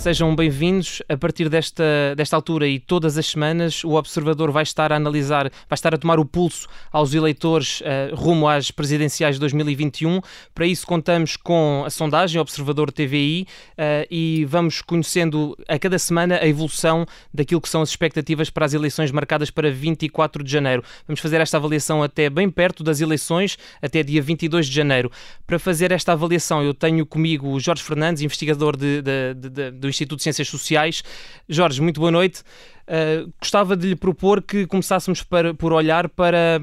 Sejam bem-vindos. A partir desta, desta altura e todas as semanas, o Observador vai estar a analisar, vai estar a tomar o pulso aos eleitores uh, rumo às presidenciais de 2021. Para isso, contamos com a sondagem Observador TVI uh, e vamos conhecendo a cada semana a evolução daquilo que são as expectativas para as eleições marcadas para 24 de janeiro. Vamos fazer esta avaliação até bem perto das eleições, até dia 22 de janeiro. Para fazer esta avaliação, eu tenho comigo o Jorge Fernandes, investigador de, de, de, do Instituto de Ciências Sociais. Jorge, muito boa noite. Uh, gostava de lhe propor que começássemos para, por olhar para,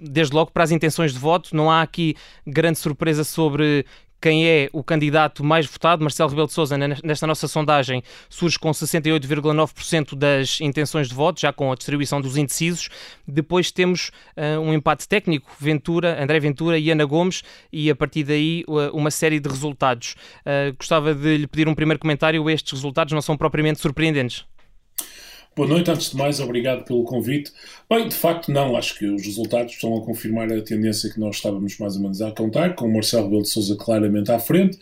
desde logo, para as intenções de voto. Não há aqui grande surpresa sobre quem é o candidato mais votado, Marcelo Rebelo de Sousa, nesta nossa sondagem, surge com 68,9% das intenções de voto, já com a distribuição dos indecisos. Depois temos uh, um empate técnico, Ventura, André Ventura e Ana Gomes, e a partir daí uh, uma série de resultados. Uh, gostava de lhe pedir um primeiro comentário. Estes resultados não são propriamente surpreendentes. Boa noite, antes de mais, obrigado pelo convite. Bem, de facto, não, acho que os resultados estão a confirmar a tendência que nós estávamos mais ou menos a contar, com o Marcelo Rebelo de Souza claramente à frente.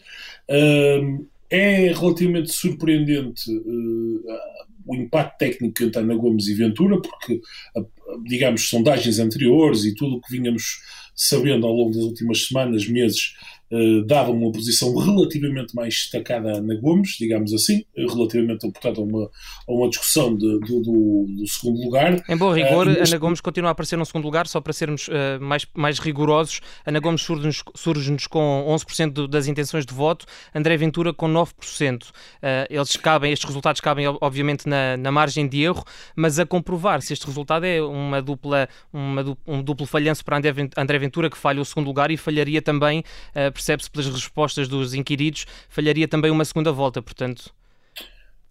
É relativamente surpreendente uh, o impacto técnico entre Ana Gomes e Ventura, porque, digamos, sondagens anteriores e tudo o que vínhamos sabendo ao longo das últimas semanas, meses, dava uma posição relativamente mais destacada na Gomes, digamos assim, relativamente, portanto, a uma, a uma discussão de, do, do, do, segundo lugar. Em bom rigor, uh, Ana Gomes continua a aparecer no segundo lugar, só para sermos uh, mais, mais rigorosos. Ana Gomes surge-nos surge com 11% das intenções de voto, André Ventura com 9%. eles cabem, estes resultados cabem, obviamente, na, na margem de erro, mas a comprovar se este resultado é uma dupla, uma, um duplo falhanço para André Ventura, que falha o segundo lugar e falharia também, uh, percebe-se pelas respostas dos inquiridos, falharia também uma segunda volta, portanto.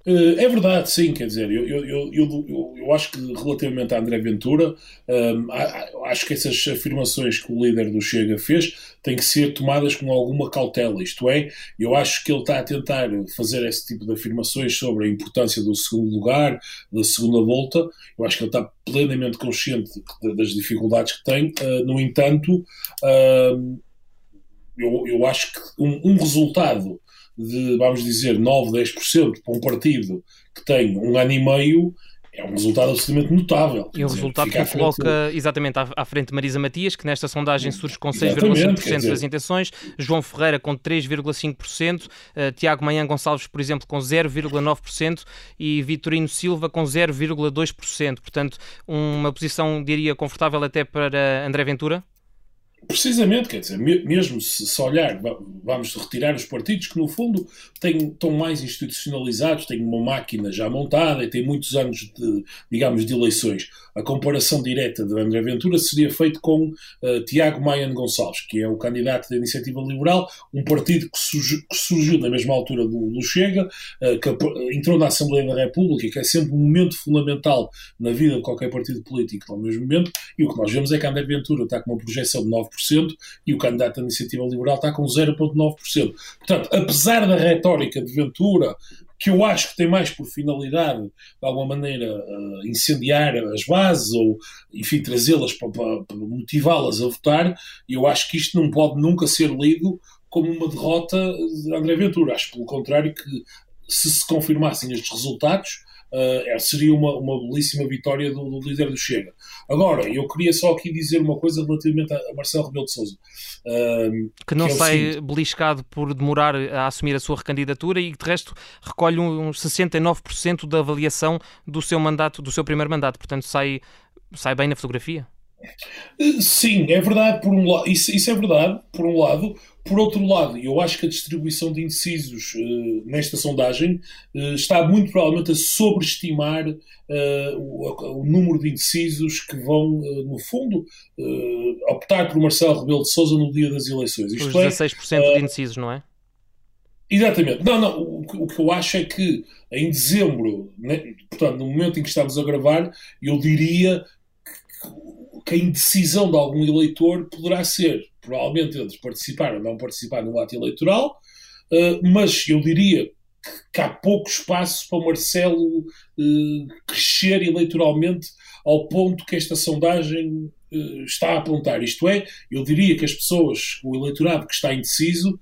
Eh, é verdade, sim, quer dizer, eu, eu, eu, eu, acho que relativamente a André Ventura, um, acho que essas afirmações que o líder do Chega fez têm que ser tomadas com alguma cautela, isto é, eu acho que ele está a tentar fazer esse tipo de afirmações sobre a importância do segundo lugar, da segunda volta, eu acho que ele está plenamente consciente das dificuldades que tem, uh, no entanto, uh, eu, eu acho que um, um resultado de, vamos dizer, 9, 10% para um partido que tem um ano e meio é um resultado absolutamente notável. E um resultado que coloca exatamente à, à, frente Marisa Matias, que nesta sondagem surge com 6,5% das intenções, João Ferreira com 3,5%, uh, eh, Tiago Manhã Gonçalves, por exemplo, com 0,9% e Vitorino Silva com 0,2%. Portanto, uma posição, diria, confortável até para André Ventura? Precisamente, quer dizer, mesmo se, se olhar, vamos retirar os partidos que no fundo têm, estão mais institucionalizados, têm uma máquina já montada e têm muitos anos de, digamos, de eleições. A comparação direta de André Ventura seria feita com uh, Tiago Maian Gonçalves, que é o candidato da Iniciativa Liberal, um partido que, surgiu, que surgiu na mesma altura do, do Chega, uh, que entrou na Assembleia da República, que é sempre um momento fundamental na vida de qualquer partido político ao mesmo momento, e o que nós vemos é que André Ventura está com uma projeção de 9% e o candidato da Iniciativa Liberal está com 0,9%. Portanto, apesar da retórica de Ventura, que eu acho que tem mais por finalidade, de alguma maneira, uh, incendiar as bases ou, enfim, trazê-las para, para, para motivá-las a votar, eu acho que isto não pode nunca ser lido como uma derrota de André Ventura. Acho, pelo contrário, que se se confirmassem estes resultados, uh, seria uma, uma belíssima vitória do, do, líder do Chega. Agora, eu queria só aqui dizer uma coisa relativamente a, a Marcelo Rebelo de Sousa. Uh, que não que é sai beliscado por demorar a assumir a sua recandidatura e de resto recolhe um 69% da avaliação do seu mandato, do seu primeiro mandato, portanto sai, sai bem na fotografia. Sim, é verdade, por um lado, isso, isso, é verdade, por um lado. Por outro lado, eu acho que a distribuição de indecisos uh, nesta sondagem uh, está muito provavelmente a sobreestimar uh, o, o, número de indecisos que vão, no fundo, optar por Marcelo Rebelo de Sousa no dia das eleições. Isto Os 16% é, de indecisos, não é? Exatamente. Não, não. O, o, que eu acho é que em dezembro, né, portanto, no momento em que estamos a gravar, eu diria que a indecisão de algum eleitor poderá ser, provavelmente, entre participar ou não participar no ato eleitoral, uh, mas eu diria que, há pouco espaço para Marcelo uh, crescer eleitoralmente ao ponto que esta sondagem uh, está a apontar. Isto é, eu diria que as pessoas, o eleitorado que está indeciso,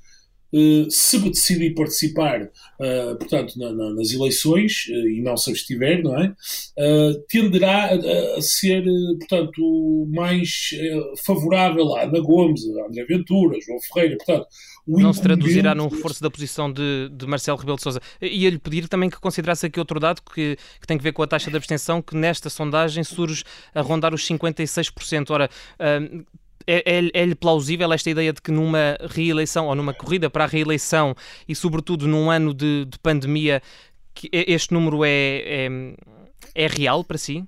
se decidir participar, uh, portanto, na, na, nas eleições, uh, e não se abstiver, não é? tenderá a, a, ser, portanto, mais favorável a Ana Gomes, a André Ventura, João Ferreira, portanto, não se traduzirá num reforço da posição de, de Marcelo Rebelo de Sousa. Ia-lhe pedir também que considerasse aqui outro dado que, que, tem a ver com a taxa de abstenção, que nesta sondagem surge a rondar os 56%. Ora, uh, é-lhe é, é plausível esta ideia de que numa reeleição ou numa corrida para a reeleição e sobretudo num ano de, de pandemia que este número é, é, é real para si?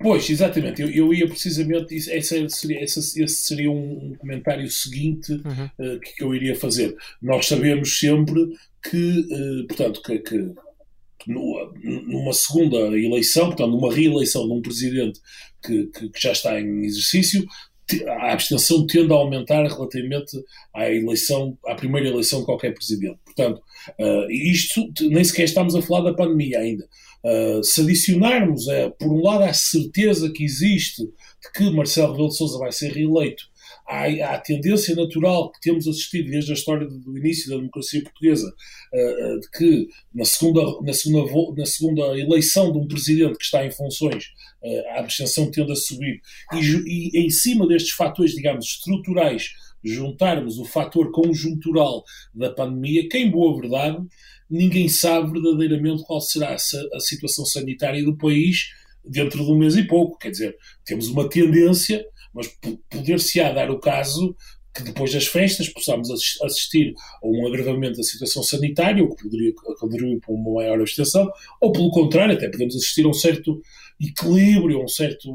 Pois, exatamente. Eu, eu ia precisamente. Esse seria, esse, seria um, comentário seguinte uhum. uh, que, que, eu iria fazer. Nós sabemos sempre que, uh, portanto, que, que numa segunda eleição, portanto, numa reeleição de um presidente que, que, que, já está em exercício, a abstenção tende a aumentar relativamente à eleição, à primeira eleição de qualquer presidente. Portanto, uh, isto nem sequer estamos a falar da pandemia ainda. Uh, se adicionarmos, uh, por um lado, a certeza que existe de que Marcelo Rebelo de Sousa vai ser reeleito há a tendência natural que temos assistido desde a história do início da democracia portuguesa, uh, de que na segunda, na, segunda, na segunda eleição de um presidente que está em funções, uh, a abstenção tende a subir. E, e em cima destes fatores, digamos, estruturais, juntarmos o fator conjuntural da pandemia, que em boa verdade ninguém sabe verdadeiramente qual será a situação sanitária do país dentro de um mês e pouco. Quer dizer, temos uma tendência mas poder-se-á dar o caso que depois das festas possamos assistir a um agravamento da situação sanitária, o que poderia contribuir para uma maior abstenção, ou pelo contrário, até podemos assistir a um certo equilíbrio, a um certo,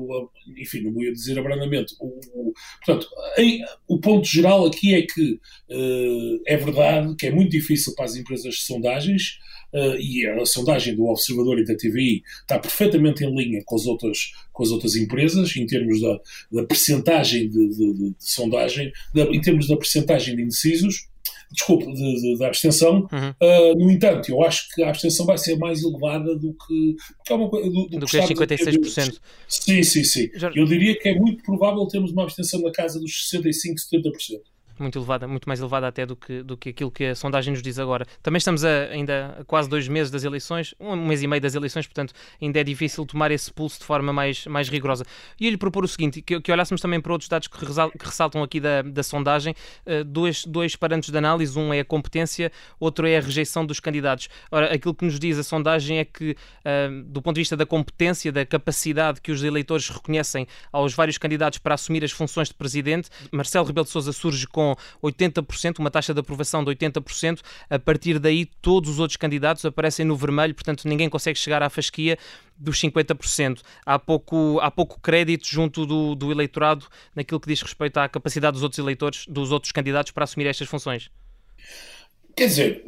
enfim, não vou dizer abrandamento. O, o, portanto, em, o ponto geral aqui é que uh, é verdade que é muito difícil para as empresas de sondagens uh, e a sondagem do Observador e da TVI está perfeitamente em linha com as outras, com as outras empresas, em termos da, da percentagem de, de, de, de sondagem, da, em termos da percentagem de indecisos, desculpe, de, de, da abstenção. Uhum. Uh, no entanto, eu acho que a abstenção vai ser mais elevada do que. é uma, do, do, do que, que 56%. Sim, sim, sim. Já... Eu diria que é muito provável termos uma abstenção na casa dos 65%, 70% muito elevada, muito mais elevada até do que, do que aquilo que a sondagem nos diz agora. Também estamos a, ainda a quase dois meses das eleições, um mês e meio das eleições, portanto ainda é difícil tomar esse pulso de forma mais, mais rigorosa. E lhe propor o seguinte, que, que olhássemos também para outros dados que, que ressaltam aqui da, da sondagem, uh, dois, dois parâmetros de análise, um é a competência, outro é a rejeição dos candidatos. Ora, aquilo que nos diz a sondagem é que, uh, do ponto de vista da competência, da capacidade que os eleitores reconhecem aos vários candidatos para assumir as funções de presidente, Marcelo Rebelo de Sousa surge com com 80%, uma taxa de aprovação de 80%. A partir daí, todos os outros candidatos aparecem no vermelho, portanto, ninguém consegue chegar à fasquia dos 50%. Há pouco, há pouco crédito junto do, do eleitorado naquilo que diz respeito à capacidade dos outros eleitores, dos outros candidatos para assumir estas funções. Quer dizer,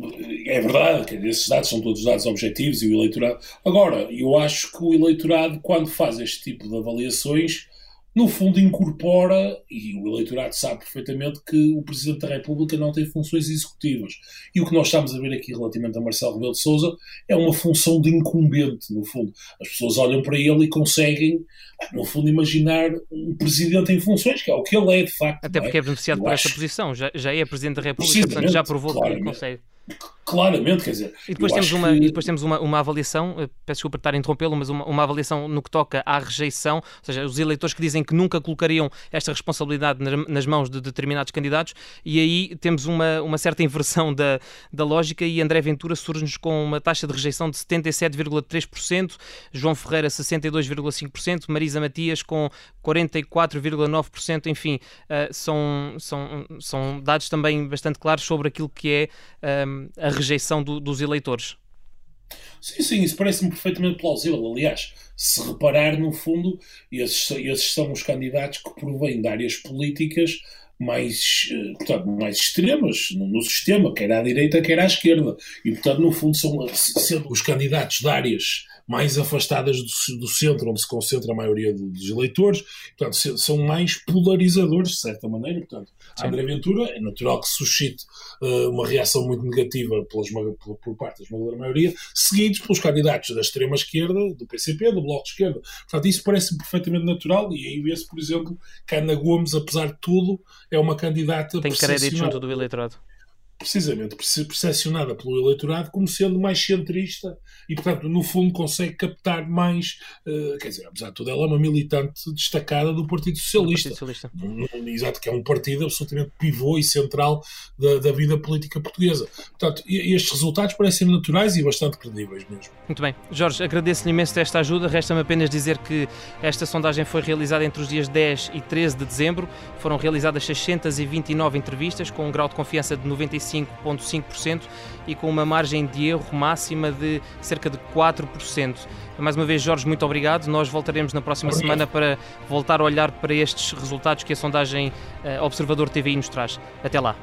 é verdade esses dados são todos dados objetivos e o eleitorado. Agora, eu acho que o eleitorado, quando faz este tipo de avaliações, no fundo incorpora, e o eleitorado sabe perfeitamente que o Presidente da República não tem funções executivas. E o que nós estamos a ver aqui relativamente a Marcelo Rebelo de Sousa é uma função de incumbente, no fundo. As pessoas olham para ele e conseguem, no fundo, imaginar um Presidente em funções, que é o que ele é, de facto. Até porque é, é beneficiado por essa posição, já, já é Presidente da República, portanto já provou que consegue. Claramente, quer dizer. E depois temos, uma, que... e depois temos uma, uma avaliação, eh, peço desculpa estar a interrompê-lo, mas uma, uma avaliação no que toca à rejeição, ou seja, os eleitores que dizem que nunca colocariam esta responsabilidade nas mãos de determinados candidatos, e aí temos uma, uma certa inversão da, da lógica, e André Ventura surge-nos com uma taxa de rejeição de 77,3%, João Ferreira 62,5%, Marisa Matias com 44,9%, enfim, uh, são, são, são dados também bastante claros sobre aquilo que é. Um, a rejeição do, dos eleitores. Sim, sim, isso parece-me perfeitamente plausível. Aliás, se reparar, no fundo, esses, esses são os candidatos que provêm de áreas políticas mais, eh, portanto, mais extremas no, no, sistema, quer à direita, quer à esquerda. E, portanto, no fundo, são sendo os candidatos de áreas mais afastadas do, do, centro, onde se concentra a maioria dos eleitores, portanto, são mais polarizadores, de certa maneira. Portanto, a André Ventura é natural que suscite uh, uma reação muito negativa pelas, por, por parte da esmagadora maioria, seguidos pelos candidatos da extrema-esquerda, do PCP, do Bloco de Esquerda. Portanto, isso parece perfeitamente natural e aí vê-se, por exemplo, que Ana Gomes, apesar de tudo, é uma candidata Tem crédito junto do eleitorado. Precisamente percepcionada pelo eleitorado como sendo mais centrista e, portanto, no fundo consegue captar mais, uh, quer dizer, apesar de tudo, ela é uma militante destacada do Partido Socialista. Do Partido Socialista. exato, que é um partido absolutamente pivô e central da, da vida política portuguesa. Portanto, estes resultados parecem naturais e bastante credíveis mesmo. Muito bem. Jorge, agradeço-lhe imenso esta ajuda. Resta-me apenas dizer que esta sondagem foi realizada entre os dias 10 e 13 de dezembro. Foram realizadas 629 entrevistas com um grau de confiança de 95,5% e com uma margem de erro máxima de cerca de 4%. Mais uma vez, Jorge, muito obrigado. Nós voltaremos na próxima obrigado. semana para voltar a olhar para estes resultados que a sondagem uh, Observador TVI nos traz. Até lá.